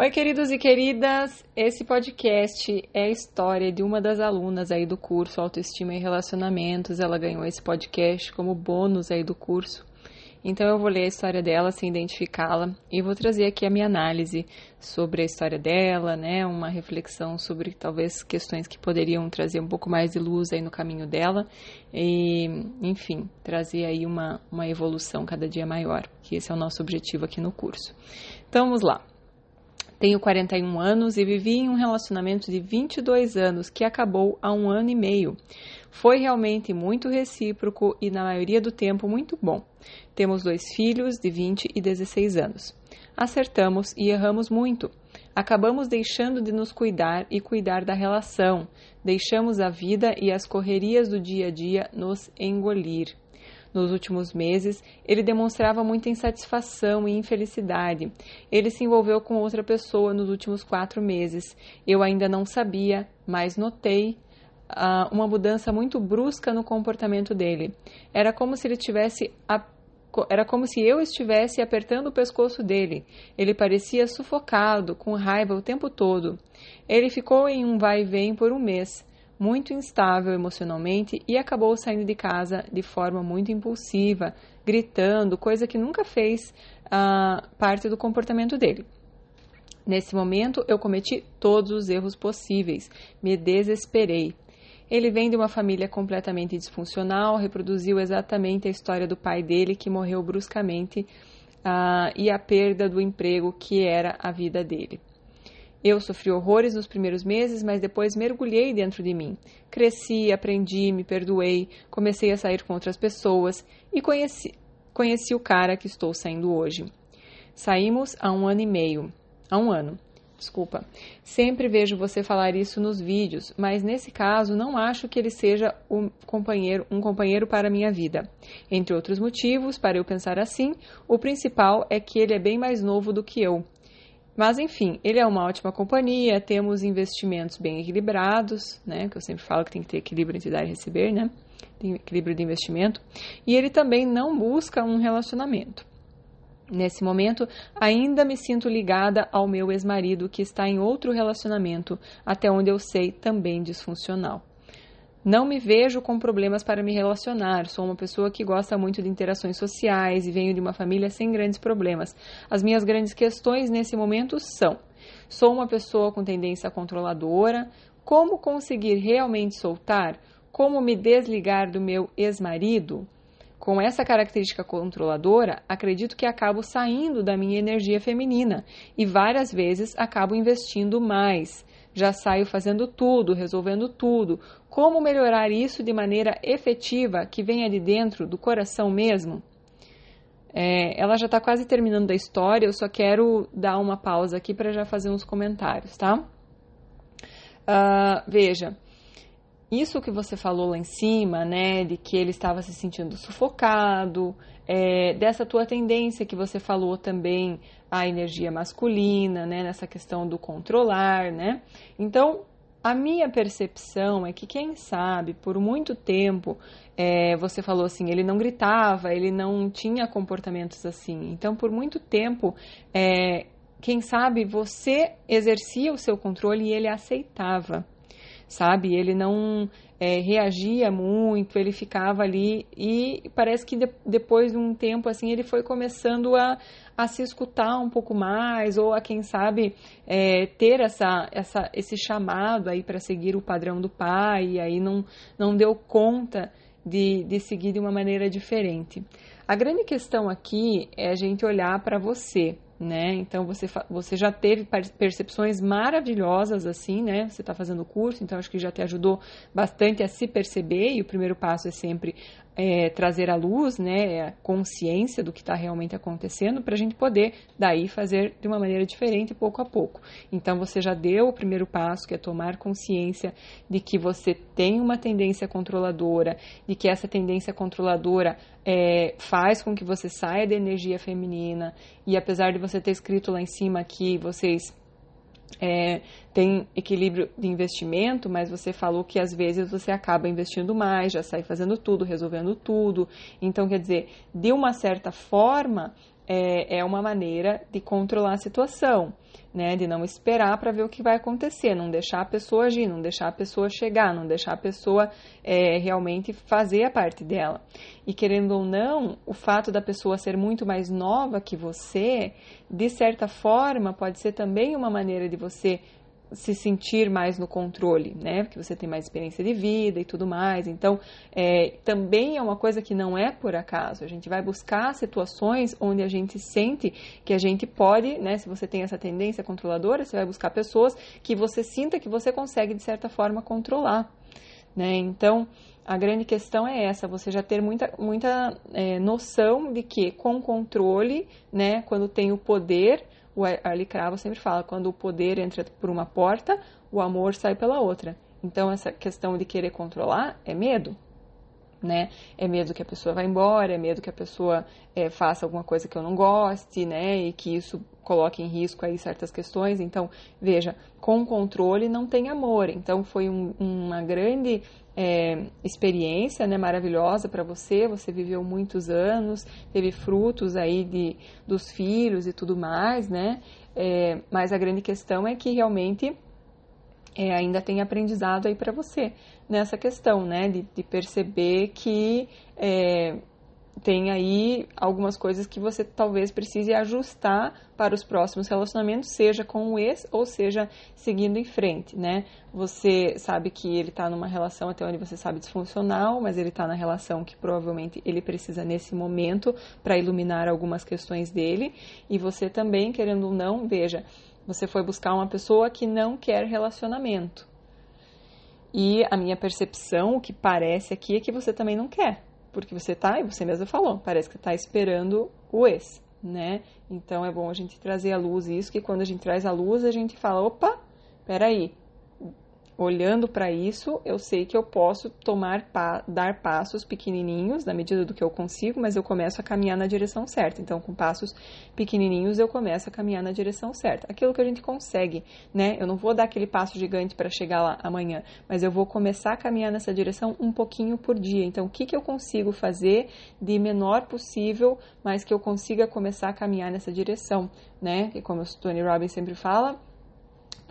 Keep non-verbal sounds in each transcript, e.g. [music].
Oi, queridos e queridas. Esse podcast é a história de uma das alunas aí do curso Autoestima e Relacionamentos. Ela ganhou esse podcast como bônus aí do curso. Então eu vou ler a história dela sem identificá-la e vou trazer aqui a minha análise sobre a história dela, né? Uma reflexão sobre talvez questões que poderiam trazer um pouco mais de luz aí no caminho dela e, enfim, trazer aí uma, uma evolução cada dia maior, que esse é o nosso objetivo aqui no curso. Então vamos lá. Tenho 41 anos e vivi em um relacionamento de 22 anos que acabou há um ano e meio. Foi realmente muito recíproco e, na maioria do tempo, muito bom. Temos dois filhos de 20 e 16 anos. Acertamos e erramos muito. Acabamos deixando de nos cuidar e cuidar da relação. Deixamos a vida e as correrias do dia a dia nos engolir. Nos últimos meses, ele demonstrava muita insatisfação e infelicidade. Ele se envolveu com outra pessoa nos últimos quatro meses. Eu ainda não sabia, mas notei uh, uma mudança muito brusca no comportamento dele. Era como se ele tivesse a era como se eu estivesse apertando o pescoço dele. Ele parecia sufocado, com raiva o tempo todo. Ele ficou em um vai e vem por um mês muito instável emocionalmente e acabou saindo de casa de forma muito impulsiva, gritando, coisa que nunca fez uh, parte do comportamento dele. Nesse momento, eu cometi todos os erros possíveis, me desesperei. Ele vem de uma família completamente disfuncional, reproduziu exatamente a história do pai dele, que morreu bruscamente, uh, e a perda do emprego que era a vida dele. Eu sofri horrores nos primeiros meses, mas depois mergulhei dentro de mim. Cresci, aprendi, me perdoei, comecei a sair com outras pessoas e conheci, conheci o cara que estou saindo hoje. Saímos há um ano e meio. Há um ano. Desculpa. Sempre vejo você falar isso nos vídeos, mas nesse caso não acho que ele seja um companheiro, um companheiro para a minha vida. Entre outros motivos, para eu pensar assim, o principal é que ele é bem mais novo do que eu. Mas enfim, ele é uma ótima companhia, temos investimentos bem equilibrados, né? Que eu sempre falo que tem que ter equilíbrio entre dar e receber, né? Tem equilíbrio de investimento. E ele também não busca um relacionamento. Nesse momento, ainda me sinto ligada ao meu ex-marido que está em outro relacionamento, até onde eu sei também disfuncional. Não me vejo com problemas para me relacionar. Sou uma pessoa que gosta muito de interações sociais e venho de uma família sem grandes problemas. As minhas grandes questões nesse momento são: sou uma pessoa com tendência controladora. Como conseguir realmente soltar? Como me desligar do meu ex-marido? Com essa característica controladora, acredito que acabo saindo da minha energia feminina e várias vezes acabo investindo mais já saio fazendo tudo, resolvendo tudo. Como melhorar isso de maneira efetiva, que venha de dentro, do coração mesmo? É, ela já está quase terminando a história, eu só quero dar uma pausa aqui para já fazer uns comentários, tá? Uh, veja, isso que você falou lá em cima, né, de que ele estava se sentindo sufocado, é, dessa tua tendência que você falou também à energia masculina, né, nessa questão do controlar, né? Então, a minha percepção é que, quem sabe, por muito tempo, é, você falou assim, ele não gritava, ele não tinha comportamentos assim. Então, por muito tempo, é, quem sabe você exercia o seu controle e ele aceitava sabe? Ele não é, reagia muito, ele ficava ali e parece que de, depois de um tempo assim ele foi começando a, a se escutar um pouco mais ou a quem sabe é, ter essa, essa, esse chamado aí para seguir o padrão do pai e aí não, não deu conta de, de seguir de uma maneira diferente. A grande questão aqui é a gente olhar para você, né? Então você, você já teve percepções maravilhosas assim, né? Você está fazendo o curso, então acho que já te ajudou bastante a se perceber e o primeiro passo é sempre é, trazer à luz, né, a consciência do que está realmente acontecendo para a gente poder daí fazer de uma maneira diferente pouco a pouco. Então você já deu o primeiro passo, que é tomar consciência de que você tem uma tendência controladora, de que essa tendência controladora é, faz com que você saia da energia feminina e apesar de você ter escrito lá em cima que vocês é, tem equilíbrio de investimento, mas você falou que às vezes você acaba investindo mais, já sai fazendo tudo, resolvendo tudo. Então, quer dizer, de uma certa forma, é, é uma maneira de controlar a situação, né? De não esperar para ver o que vai acontecer, não deixar a pessoa agir, não deixar a pessoa chegar, não deixar a pessoa é, realmente fazer a parte dela. E querendo ou não, o fato da pessoa ser muito mais nova que você, de certa forma, pode ser também uma maneira de você se sentir mais no controle, né? Porque você tem mais experiência de vida e tudo mais. Então, é, também é uma coisa que não é por acaso. A gente vai buscar situações onde a gente sente que a gente pode, né? Se você tem essa tendência controladora, você vai buscar pessoas que você sinta que você consegue, de certa forma, controlar, né? Então, a grande questão é essa, você já ter muita, muita é, noção de que com controle, né? Quando tem o poder o Ali Cravo sempre fala, quando o poder entra por uma porta, o amor sai pela outra. Então, essa questão de querer controlar é medo, né? É medo que a pessoa vá embora, é medo que a pessoa é, faça alguma coisa que eu não goste, né? E que isso coloque em risco aí certas questões. Então, veja, com controle não tem amor. Então, foi um, uma grande é, experiência né, maravilhosa para você, você viveu muitos anos, teve frutos aí de, dos filhos e tudo mais, né? É, mas a grande questão é que realmente é, ainda tem aprendizado aí para você nessa questão, né? De, de perceber que é, tem aí algumas coisas que você talvez precise ajustar para os próximos relacionamentos, seja com o ex ou seja seguindo em frente, né? Você sabe que ele está numa relação até onde você sabe disfuncional, mas ele está na relação que provavelmente ele precisa nesse momento para iluminar algumas questões dele, e você também, querendo ou não, veja, você foi buscar uma pessoa que não quer relacionamento. E a minha percepção, o que parece aqui, é que você também não quer porque você tá, e você mesmo falou, parece que está esperando o ex, né? Então é bom a gente trazer à luz isso, que quando a gente traz à luz, a gente fala, opa, peraí, olhando para isso, eu sei que eu posso tomar pa dar passos pequenininhos na medida do que eu consigo, mas eu começo a caminhar na direção certa. Então, com passos pequenininhos, eu começo a caminhar na direção certa. Aquilo que a gente consegue, né? Eu não vou dar aquele passo gigante para chegar lá amanhã, mas eu vou começar a caminhar nessa direção um pouquinho por dia. Então, o que, que eu consigo fazer de menor possível, mas que eu consiga começar a caminhar nessa direção, né? E como o Tony Robbins sempre fala,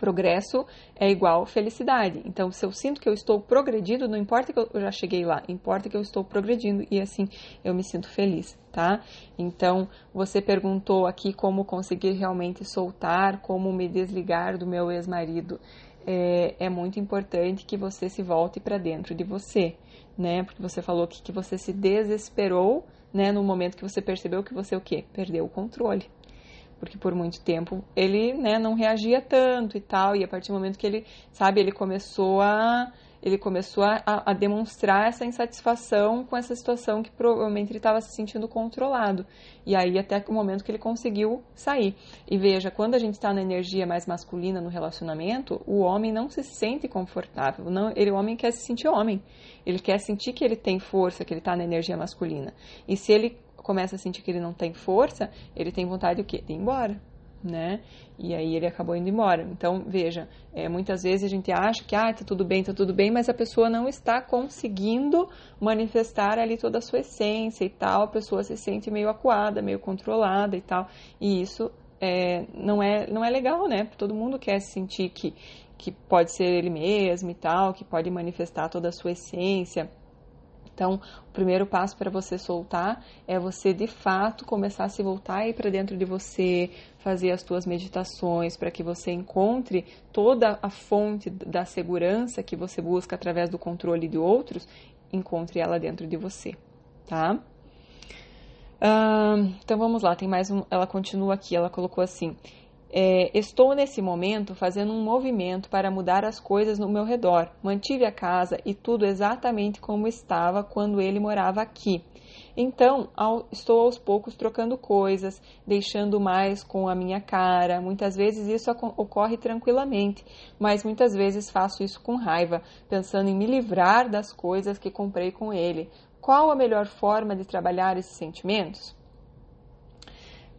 progresso é igual felicidade. Então, se eu sinto que eu estou progredindo, não importa que eu já cheguei lá, importa que eu estou progredindo e assim eu me sinto feliz, tá? Então, você perguntou aqui como conseguir realmente soltar, como me desligar do meu ex-marido. É, é, muito importante que você se volte para dentro de você, né? Porque você falou que, que você se desesperou, né? No momento que você percebeu que você o quê? Perdeu o controle porque por muito tempo ele né, não reagia tanto e tal, e a partir do momento que ele, sabe, ele começou a ele começou a, a demonstrar essa insatisfação com essa situação que provavelmente ele estava se sentindo controlado. E aí até o momento que ele conseguiu sair. E veja, quando a gente está na energia mais masculina no relacionamento, o homem não se sente confortável. Não, ele, o homem quer se sentir homem. Ele quer sentir que ele tem força, que ele está na energia masculina. E se ele começa a sentir que ele não tem força, ele tem vontade de, quê? de ir embora, né? E aí ele acabou indo embora. Então, veja, é, muitas vezes a gente acha que, ah, tá tudo bem, tá tudo bem, mas a pessoa não está conseguindo manifestar ali toda a sua essência e tal, a pessoa se sente meio acuada, meio controlada e tal, e isso é, não, é, não é legal, né? Todo mundo quer se sentir que, que pode ser ele mesmo e tal, que pode manifestar toda a sua essência, então, o primeiro passo para você soltar é você de fato começar a se voltar aí para dentro de você, fazer as suas meditações para que você encontre toda a fonte da segurança que você busca através do controle de outros, encontre ela dentro de você, tá? então vamos lá, tem mais um. Ela continua aqui, ela colocou assim: é, estou nesse momento fazendo um movimento para mudar as coisas no meu redor. Mantive a casa e tudo exatamente como estava quando ele morava aqui. Então, ao, estou aos poucos trocando coisas, deixando mais com a minha cara. Muitas vezes isso ocorre tranquilamente, mas muitas vezes faço isso com raiva, pensando em me livrar das coisas que comprei com ele. Qual a melhor forma de trabalhar esses sentimentos?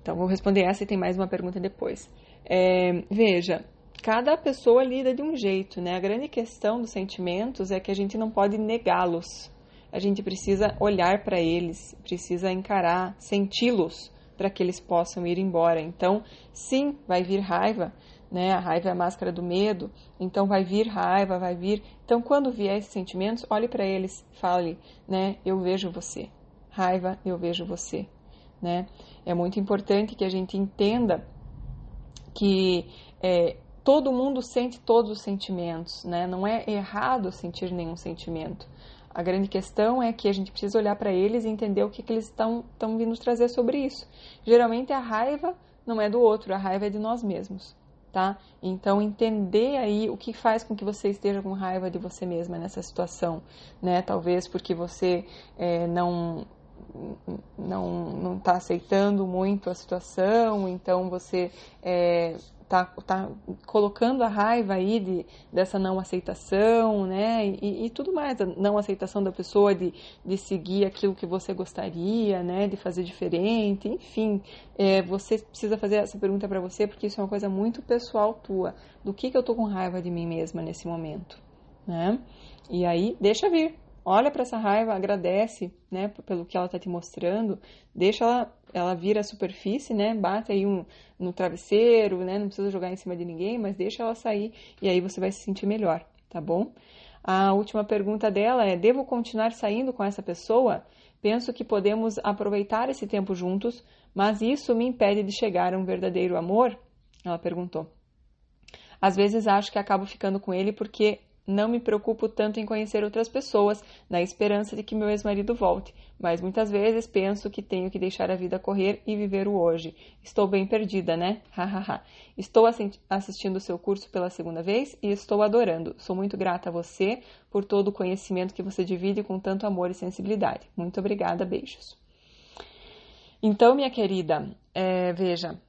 Então, vou responder essa e tem mais uma pergunta depois. É, veja, cada pessoa lida de um jeito, né? A grande questão dos sentimentos é que a gente não pode negá-los. A gente precisa olhar para eles, precisa encarar, senti-los para que eles possam ir embora. Então, sim, vai vir raiva, né? A raiva é a máscara do medo, então vai vir raiva, vai vir. Então, quando vier esses sentimentos, olhe para eles, fale, né? Eu vejo você. Raiva, eu vejo você, né? É muito importante que a gente entenda que é, todo mundo sente todos os sentimentos, né? Não é errado sentir nenhum sentimento. A grande questão é que a gente precisa olhar para eles e entender o que, que eles estão vindo trazer sobre isso. Geralmente a raiva não é do outro, a raiva é de nós mesmos, tá? Então entender aí o que faz com que você esteja com raiva de você mesma nessa situação, né? Talvez porque você é, não não não está aceitando muito a situação, então você é, tá, tá colocando a raiva aí de, dessa não aceitação, né? E, e, tudo mais, a não aceitação da pessoa de, de seguir aquilo que você gostaria, né? De fazer diferente, enfim. É, você precisa fazer essa pergunta para você porque isso é uma coisa muito pessoal tua. Do que, que eu tô com raiva de mim mesma nesse momento, né? E aí, deixa vir, olha para essa raiva, agradece, né, pelo que ela está te mostrando, deixa ela, ela vir à superfície, né, bate aí um, no travesseiro, né, não precisa jogar em cima de ninguém, mas deixa ela sair e aí você vai se sentir melhor, tá bom? A última pergunta dela é: devo continuar saindo com essa pessoa? Penso que podemos aproveitar esse tempo juntos, mas isso me impede de chegar a um verdadeiro amor? Ela perguntou. Às vezes acho que acabo ficando com ele porque não me preocupo tanto em conhecer outras pessoas, na esperança de que meu ex-marido volte, mas muitas vezes penso que tenho que deixar a vida correr e viver o hoje. Estou bem perdida, né? [laughs] Hahaha. estou assistindo o seu curso pela segunda vez e estou adorando. Sou muito grata a você por todo o conhecimento que você divide com tanto amor e sensibilidade. Muito obrigada, beijos. Então, minha querida, é, veja,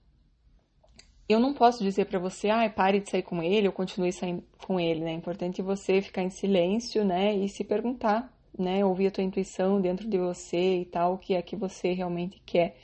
eu não posso dizer para você, ah, pare de sair com ele ou continue saindo com ele, né? É importante você ficar em silêncio, né? E se perguntar, né? Ouvir a tua intuição dentro de você e tal, o que é que você realmente quer.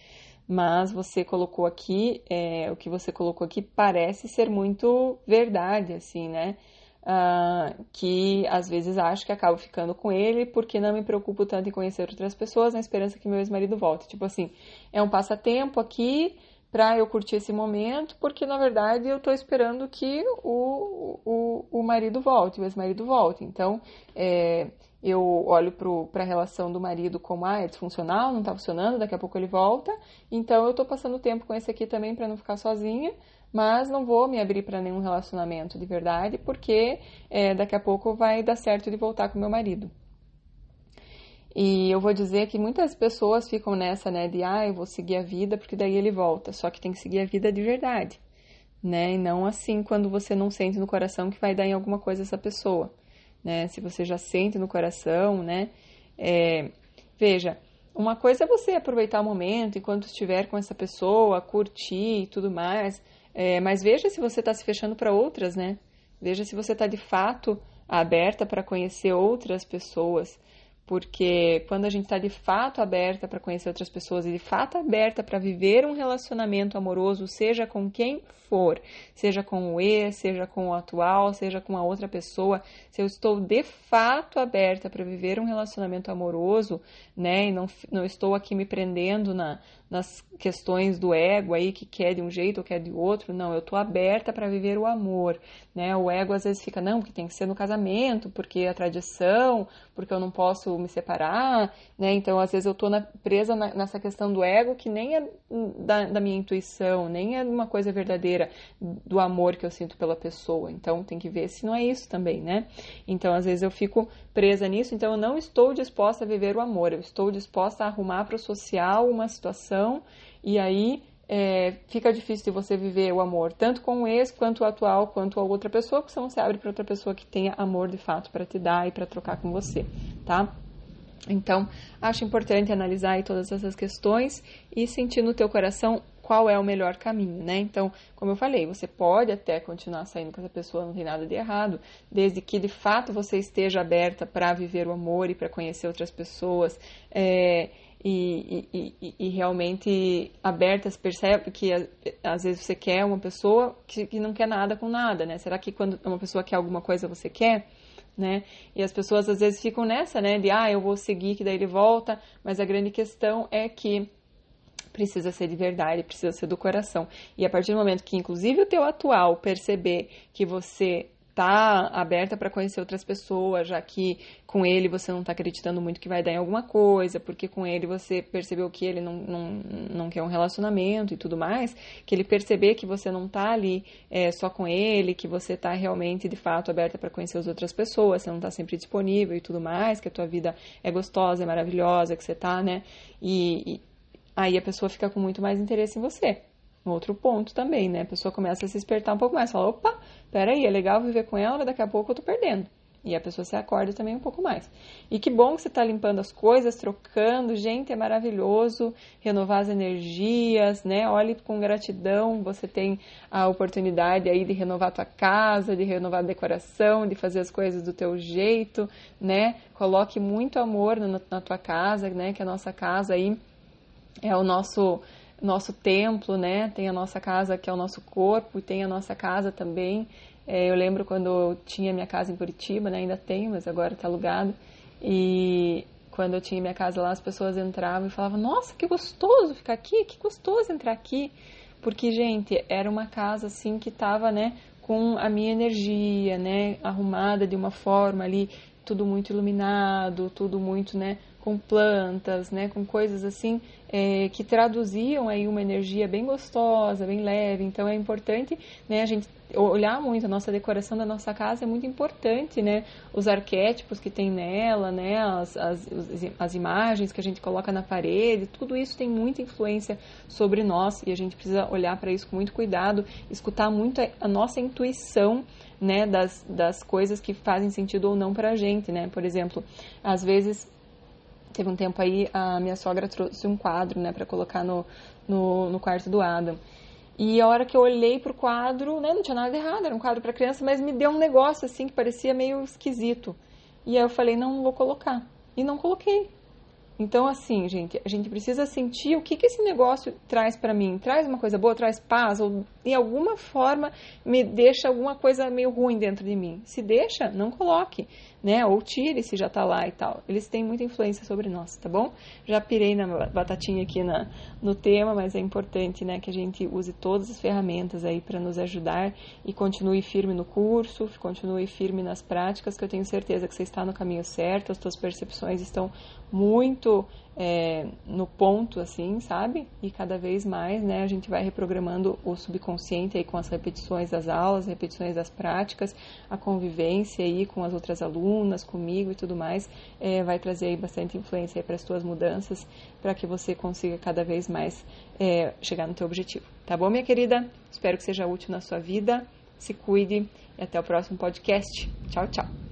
Mas você colocou aqui, é, o que você colocou aqui parece ser muito verdade, assim, né? Uh, que às vezes acho que acabo ficando com ele porque não me preocupo tanto em conhecer outras pessoas na esperança que meu ex-marido volte. Tipo assim, é um passatempo aqui, para eu curtir esse momento, porque na verdade eu estou esperando que o, o, o marido volte, o ex-marido volte. Então, é, eu olho para a relação do marido como, ah, é disfuncional, não está funcionando, daqui a pouco ele volta. Então, eu estou passando tempo com esse aqui também para não ficar sozinha, mas não vou me abrir para nenhum relacionamento de verdade, porque é, daqui a pouco vai dar certo de voltar com meu marido. E eu vou dizer que muitas pessoas ficam nessa, né, de ah, eu vou seguir a vida porque daí ele volta. Só que tem que seguir a vida de verdade, né? E não assim quando você não sente no coração que vai dar em alguma coisa essa pessoa, né? Se você já sente no coração, né? É, veja, uma coisa é você aproveitar o momento enquanto estiver com essa pessoa, curtir e tudo mais, é, mas veja se você está se fechando para outras, né? Veja se você está de fato aberta para conhecer outras pessoas porque quando a gente está de fato aberta para conhecer outras pessoas e de fato aberta para viver um relacionamento amoroso, seja com quem for, seja com o ex, seja com o atual, seja com a outra pessoa, se eu estou de fato aberta para viver um relacionamento amoroso, né, e não, não estou aqui me prendendo na, nas questões do ego aí que quer de um jeito ou quer de outro, não, eu estou aberta para viver o amor, né? O ego às vezes fica, não, que tem que ser no casamento, porque é a tradição, porque eu não posso me separar, né? Então às vezes eu estou presa na, nessa questão do ego que nem é da, da minha intuição, nem é uma coisa verdadeira do amor que eu sinto pela pessoa. Então tem que ver se não é isso também, né? Então às vezes eu fico presa nisso, então eu não estou disposta a viver o amor, eu estou disposta a arrumar para o social uma situação e aí é, fica difícil de você viver o amor, tanto com o ex, quanto o atual, quanto a outra pessoa, porque você abre para outra pessoa que tenha amor de fato para te dar e para trocar com você, tá? Então, acho importante analisar todas essas questões e sentir no teu coração qual é o melhor caminho, né? Então, como eu falei, você pode até continuar saindo com essa pessoa, não tem nada de errado, desde que de fato você esteja aberta para viver o amor e para conhecer outras pessoas. É, e, e, e, realmente abertas, percebe que às vezes você quer uma pessoa que, que não quer nada com nada, né? Será que quando uma pessoa quer alguma coisa você quer? Né? E as pessoas às vezes ficam nessa, né? De ah, eu vou seguir que daí ele volta, mas a grande questão é que precisa ser de verdade, precisa ser do coração. E a partir do momento que, inclusive, o teu atual perceber que você tá aberta para conhecer outras pessoas, já que com ele você não está acreditando muito que vai dar em alguma coisa, porque com ele você percebeu que ele não, não, não quer um relacionamento e tudo mais, que ele perceber que você não está ali é, só com ele, que você está realmente, de fato, aberta para conhecer as outras pessoas, você não está sempre disponível e tudo mais, que a tua vida é gostosa, é maravilhosa, que você tá, né? E, e aí a pessoa fica com muito mais interesse em você. Outro ponto também, né? A pessoa começa a se despertar um pouco mais, fala, opa, peraí, é legal viver com ela, daqui a pouco eu tô perdendo. E a pessoa se acorda também um pouco mais. E que bom que você está limpando as coisas, trocando. Gente, é maravilhoso renovar as energias, né? Olhe com gratidão. Você tem a oportunidade aí de renovar a tua casa, de renovar a decoração, de fazer as coisas do teu jeito, né? Coloque muito amor na, na tua casa, né? Que a nossa casa aí é o nosso nosso templo, né? Tem a nossa casa que é o nosso corpo e tem a nossa casa também. É, eu lembro quando eu tinha minha casa em Curitiba, né? Ainda tenho, mas agora está alugado. E quando eu tinha minha casa lá, as pessoas entravam e falavam: Nossa, que gostoso ficar aqui, que gostoso entrar aqui. Porque, gente, era uma casa assim que estava, né? Com a minha energia, né? Arrumada de uma forma ali, tudo muito iluminado, tudo muito, né? Com plantas, né? Com coisas assim é, que traduziam aí uma energia bem gostosa, bem leve. Então é importante né, a gente olhar muito a nossa decoração da nossa casa é muito importante, né? Os arquétipos que tem nela, né? As, as, as imagens que a gente coloca na parede, tudo isso tem muita influência sobre nós e a gente precisa olhar para isso com muito cuidado, escutar muito a nossa intuição, né? Das, das coisas que fazem sentido ou não para a gente, né? Por exemplo, às vezes teve um tempo aí, a minha sogra trouxe um quadro, né, para colocar no, no, no, quarto do Adam. E a hora que eu olhei pro quadro, né, não tinha nada errado, era um quadro para criança, mas me deu um negócio assim que parecia meio esquisito. E aí eu falei, não, não vou colocar. E não coloquei. Então, assim, gente, a gente precisa sentir o que, que esse negócio traz para mim. Traz uma coisa boa, traz paz, ou de alguma forma me deixa alguma coisa meio ruim dentro de mim. Se deixa, não coloque, né? Ou tire se já tá lá e tal. Eles têm muita influência sobre nós, tá bom? Já pirei na batatinha aqui na, no tema, mas é importante, né, que a gente use todas as ferramentas aí para nos ajudar e continue firme no curso, continue firme nas práticas, que eu tenho certeza que você está no caminho certo, as suas percepções estão muito é, no ponto, assim, sabe? E cada vez mais, né, a gente vai reprogramando o subconsciente aí com as repetições das aulas, repetições das práticas, a convivência aí com as outras alunas, comigo e tudo mais, é, vai trazer aí bastante influência para as tuas mudanças, para que você consiga cada vez mais é, chegar no teu objetivo. Tá bom, minha querida? Espero que seja útil na sua vida. Se cuide e até o próximo podcast. Tchau, tchau.